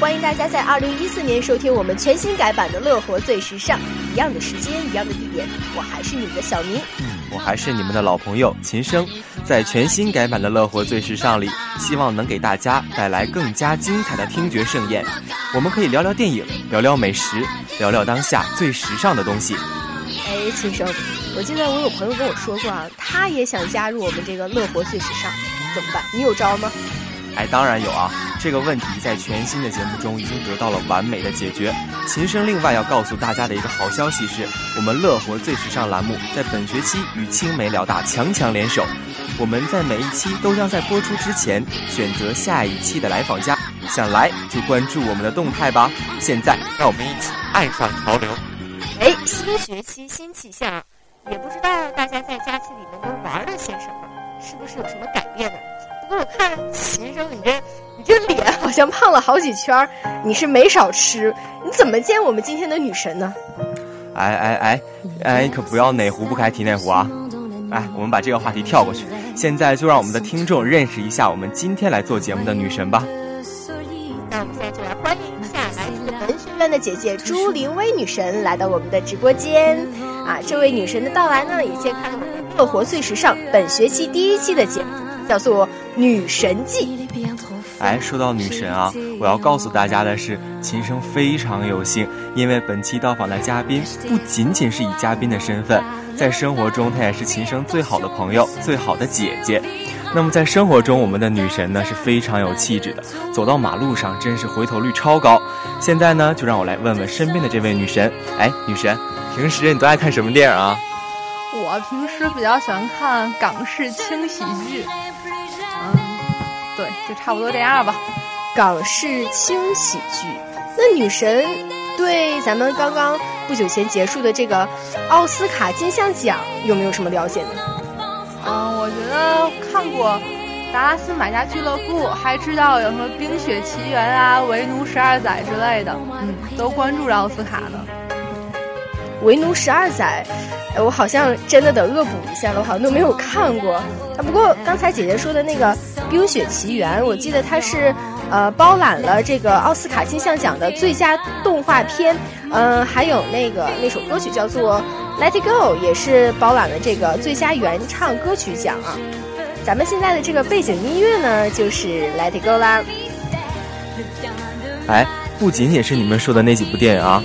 欢迎大家在二零一四年收听我们全新改版的《乐活最时尚》，一样的时间，一样的地点，我还是你们的小明，我还是你们的老朋友秦升，在全新改版的《乐活最时尚》里，希望能给大家带来更加精彩的听觉盛宴。我们可以聊聊电影，聊聊美食，聊聊当下最时尚的东西。哎，秦升，我记得我有朋友跟我说过啊，他也想加入我们这个《乐活最时尚》，怎么办？你有招吗？哎，当然有啊！这个问题在全新的节目中已经得到了完美的解决。琴声另外要告诉大家的一个好消息是，我们乐活最时尚栏目在本学期与青梅辽大强强联手，我们在每一期都将在播出之前选择下一期的来访家，想来就关注我们的动态吧。现在让我们一起爱上潮流。哎，新学期新气象，也不知道大家在假期里面都玩了些什么，是不是有什么改变呢？我看秦升，你这你这脸好像胖了好几圈你是没少吃？你怎么见我们今天的女神呢？哎哎哎哎，可不要哪壶不开提哪壶啊！哎，我们把这个话题跳过去，现在就让我们的听众认识一下我们今天来做节目的女神吧。那我们现在就来欢迎一下来自文学院的姐姐朱林薇女神来到我们的直播间。啊，这位女神的到来呢，也揭开了我们《乐活最时尚》本学期第一期的节目，叫做。女神记，哎，说到女神啊，我要告诉大家的是，琴声非常有幸，因为本期到访的嘉宾不仅仅是以嘉宾的身份，在生活中她也是琴声最好的朋友、最好的姐姐。那么在生活中，我们的女神呢是非常有气质的，走到马路上真是回头率超高。现在呢，就让我来问问身边的这位女神，哎，女神，平时你都爱看什么电影啊？我平时比较喜欢看港式轻喜剧。对，就差不多这样吧。港式轻喜剧，那女神对咱们刚刚不久前结束的这个奥斯卡金像奖有没有什么了解呢？嗯，我觉得看过《达拉斯买家俱乐部》，还知道有什么《冰雪奇缘》啊，《为奴十二载》之类的，嗯，都关注着奥斯卡呢。《为奴十二载》，我好像真的得恶补一下了，我好像都没有看过。啊，不过刚才姐姐说的那个。《冰雪奇缘》，我记得它是，呃，包揽了这个奥斯卡金像奖的最佳动画片，嗯，还有那个那首歌曲叫做《Let It Go》，也是包揽了这个最佳原唱歌曲奖啊。咱们现在的这个背景音乐呢，就是《Let It Go》啦。哎，不仅仅是你们说的那几部电影啊。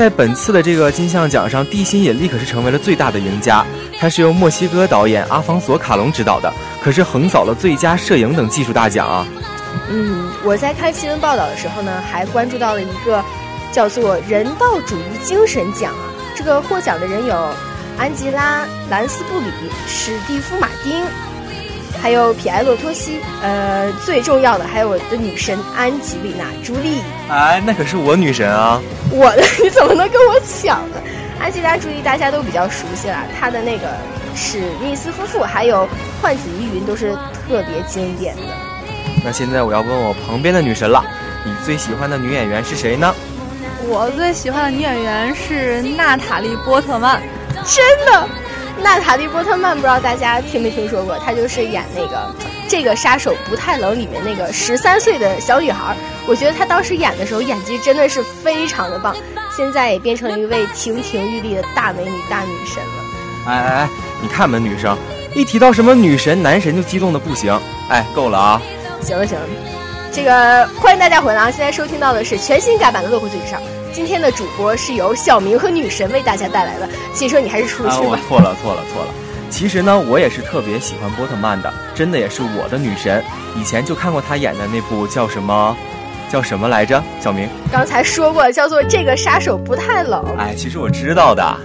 在本次的这个金像奖上，《地心引力》可是成为了最大的赢家。它是由墨西哥导演阿方索·卡隆执导的，可是横扫了最佳摄影等技术大奖啊。嗯，我在看新闻报道的时候呢，还关注到了一个叫做“人道主义精神奖”啊。这个获奖的人有安吉拉·兰斯布里、史蒂夫·马丁。还有皮埃洛托西，呃，最重要的还有我的女神安吉丽娜·朱莉。哎，那可是我女神啊！我的，你怎么能跟我抢呢？安吉拉·朱莉大家都比较熟悉了，她的那个史密斯夫妇，还有幻子疑云都是特别经典的。那现在我要问我旁边的女神了，你最喜欢的女演员是谁呢？我最喜欢的女演员是娜塔莉·波特曼，真的。娜塔莉波特曼不知道大家听没听说过，她就是演那个《这个杀手不太冷》里面那个十三岁的小女孩。我觉得她当时演的时候演技真的是非常的棒，现在也变成了一位亭亭玉立的大美女、大女神了。哎哎哎，你看我们女生一提到什么女神、男神就激动的不行。哎，够了啊！行了行了，这个欢迎大家回来啊！现在收听到的是全新改版的《乐活最时尚》。今天的主播是由小明和女神为大家带来的。其实你还是出去吧。我错了，错了，错了。其实呢，我也是特别喜欢波特曼的，真的也是我的女神。以前就看过她演的那部叫什么，叫什么来着？小明刚才说过，叫做《这个杀手不太冷》。哎，其实我知道的。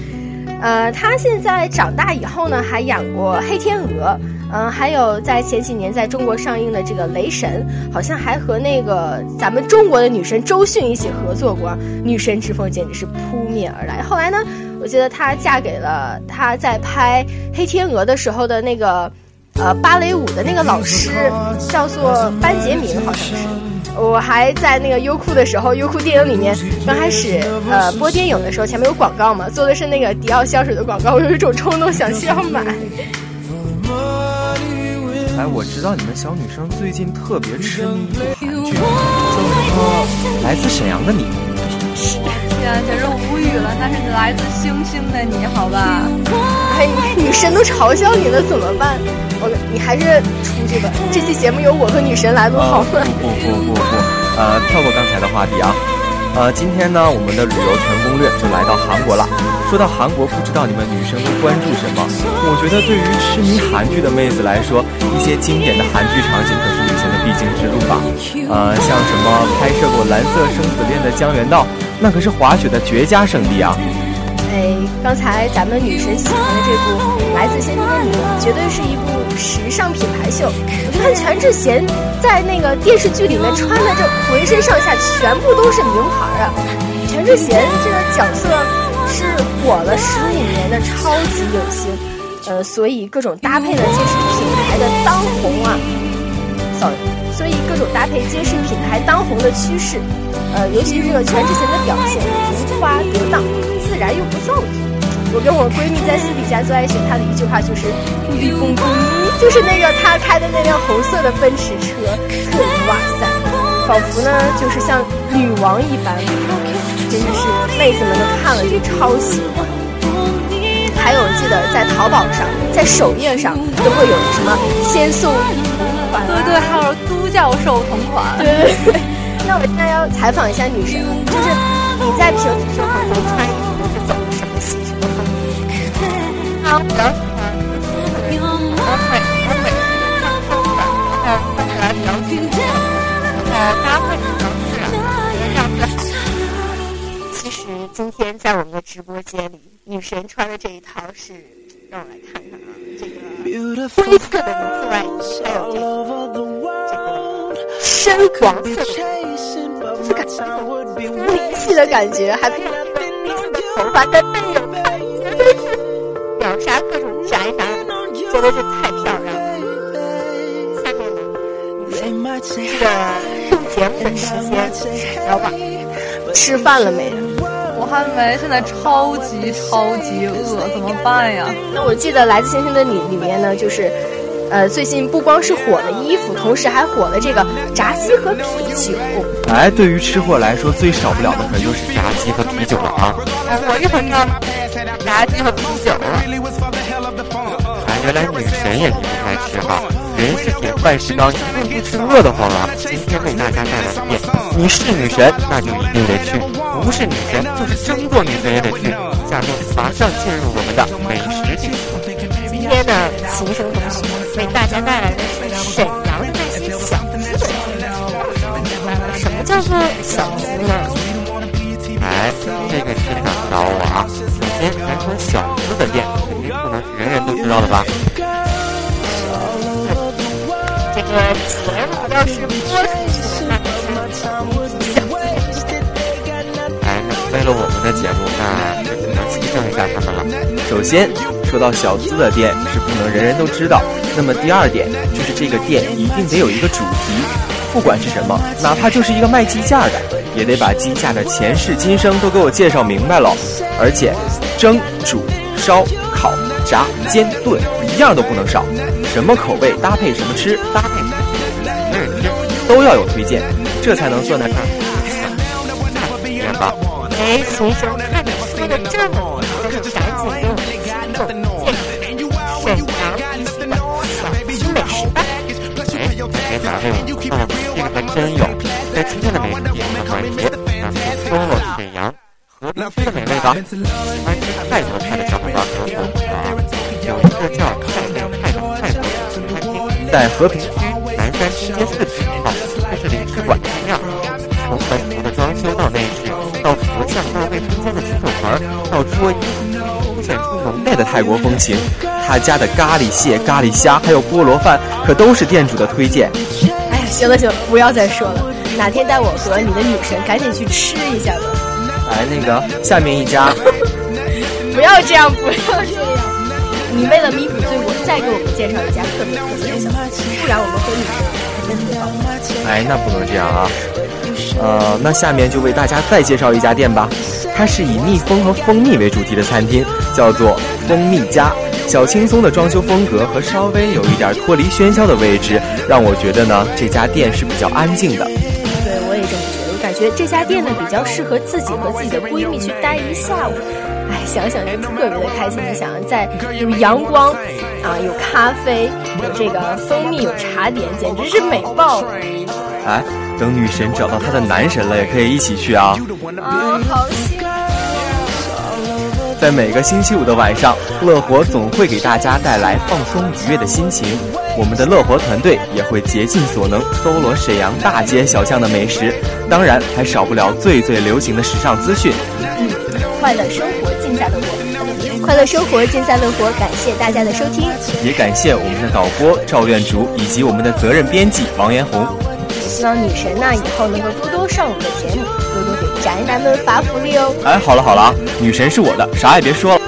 呃，她现在长大以后呢，还演过《黑天鹅》。嗯，还有在前几年在中国上映的这个《雷神》，好像还和那个咱们中国的女神周迅一起合作过，女神之风简直是扑面而来。后来呢，我记得她嫁给了她在拍《黑天鹅》的时候的那个，呃，芭蕾舞的那个老师，叫做班杰明，好像是。我还在那个优酷的时候，优酷电影里面刚开始呃播电影的时候，前面有广告嘛，做的是那个迪奥香水的广告，我有一种冲动想去要买。哎，我知道你们小女生最近特别痴迷一部韩剧。叫做来自沈阳的你。天，简直无语了！那是来自星星的你，好吧？哎，女神都嘲笑你了，怎么办？我，你还是出去吧这期节目由我和女神来录好了。不不不不不，呃，跳过刚才的话题啊。呃，今天呢，我们的旅游全攻略就来到韩国了。说到韩国，不知道你们女生都关注什么？我觉得对于痴迷韩剧的妹子来说，一些经典的韩剧场景可是旅行的必经之路吧。呃，像什么拍摄过《蓝色生死恋》的江原道，那可是滑雪的绝佳圣地啊。哎，刚才咱们女神喜欢的这部《来自星星的你》，绝对是一部时尚品牌秀。我就看全智贤在那个电视剧里面穿的这浑身上下全部都是名牌啊！全智贤这个角色是火了十五年的超级影星，呃，所以各种搭配呢皆是品牌的当红啊。sorry，所以各种搭配皆是品牌当红的趋势。呃，尤其是这个全智贤的表现如花得当。自然又不造作。我跟我闺蜜在私底下最爱学她的一句话就是“绿公公”，就是那个她开的那辆红色的奔驰车，特哇塞，仿佛呢就是像女王一般，真的是妹子们都看了就超喜欢。还有，记得在淘宝上，在首页上都会有什么先送对对，还有都教授同款，对对 对。那我现在要采访一下女神，就是你在平时生活中穿衣服。比较喜欢欧美欧美看风的，然后看起来比较轻松，呃，搭配比较自然，这样子。其实今天在我们的直播间里，女神穿的这一套是，让我来看看啊，这个灰色的呢色外衣，还有这个这个深黄色的，就是感觉森林系的感觉，还配上这个黑色的头发在背影看，绝对是。秒杀各种宅男，真的是太漂亮了。下面呢，这个录节目的时间比较晚，吃饭了没？我还没，现在超级超级饿，怎么办呀？那我记得《来自星星的你》里面呢，就是。呃，最近不光是火了衣服，同时还火了这个炸鸡和啤酒。哎，对于吃货来说，最少不了的可就是炸鸡和啤酒了啊！哎，我这很要炸鸡和啤酒。哎，原来女神也离不开吃哈，人是铁，饭是钢，一顿不吃饿得慌啊！今天为大家带来的店，你是女神，那就一定得去；不是女神，就是争做女神也得去。下面马上进入我们的美食地图。今天的秦声同学为大家带来的是沈阳的那些小资的什么叫做小资呢？哎，这个真难倒我啊！首先，咱说小资的店，肯定不能是人人都知道的吧？这个钱要是多出去的话，哎，那为了我们的节目，那就只能牺牲一下他们了。首先。说到小资的店是不能人人都知道，那么第二点就是这个店一定得有一个主题，不管是什么，哪怕就是一个卖鸡架的，也得把鸡架的前世今生都给我介绍明白了。而且蒸、煮、烧、烤、炸、煎、炖，一样都不能少。什么口味搭配什么吃，搭配什么吃，都要有推荐，这才能算得上体验吧。哎，先生，看你说的这么，赶紧给我。沈阳，小资美食吧。哎，别答对了，嗯，这个还真有。在今天的美食节目环节，咱们就说说沈阳和平区的美味吧。喜欢吃泰国菜的小伙伴可能懂啊，有一个叫泰味泰的泰国新餐厅，在和平区南山西街四十号，这是领事馆的样。从本土的装修到内饰，到佛像到卫生间的洗手盆，到桌椅。显出浓烈的泰国风情，他家的咖喱蟹、咖喱虾还有菠萝饭，可都是店主的推荐。哎呀，行了行了，不要再说了，哪天带我和你的女神赶紧去吃一下吧。来，那个下面一家，不要这样，不要这样。你为了弥补罪过，再给我们介绍一家特别特别的小吃，不然我们和女神。哎，那不能这样啊。呃，那下面就为大家再介绍一家店吧。它是以蜜蜂和蜂蜜为主题的餐厅，叫做蜂蜜家。小轻松的装修风格和稍微有一点脱离喧嚣的位置，让我觉得呢这家店是比较安静的。对，我也这么觉得。我感觉这家店呢比较适合自己和自己的闺蜜去待一下午。哎，想想就特别的开心。你想在有阳光啊，有咖啡，有这个蜂蜜，有茶点，简直是美爆了。哎，等女神找到她的男神了，也可以一起去啊。啊，好幸福！在每个星期五的晚上，乐活总会给大家带来放松愉悦的心情。我们的乐活团队也会竭尽所能搜罗沈阳大街小巷的美食，当然还少不了最最流行的时尚资讯。嗯，快乐生活。尽在乐活，快乐生活尽在乐活。感谢大家的收听，也感谢我们的导播赵院竹以及我们的责任编辑王彦宏。也希望女神呢以后能够多多上我们的节目，多多给宅男们发福利哦。哎，好了好了啊，女神是我的，啥也别说了。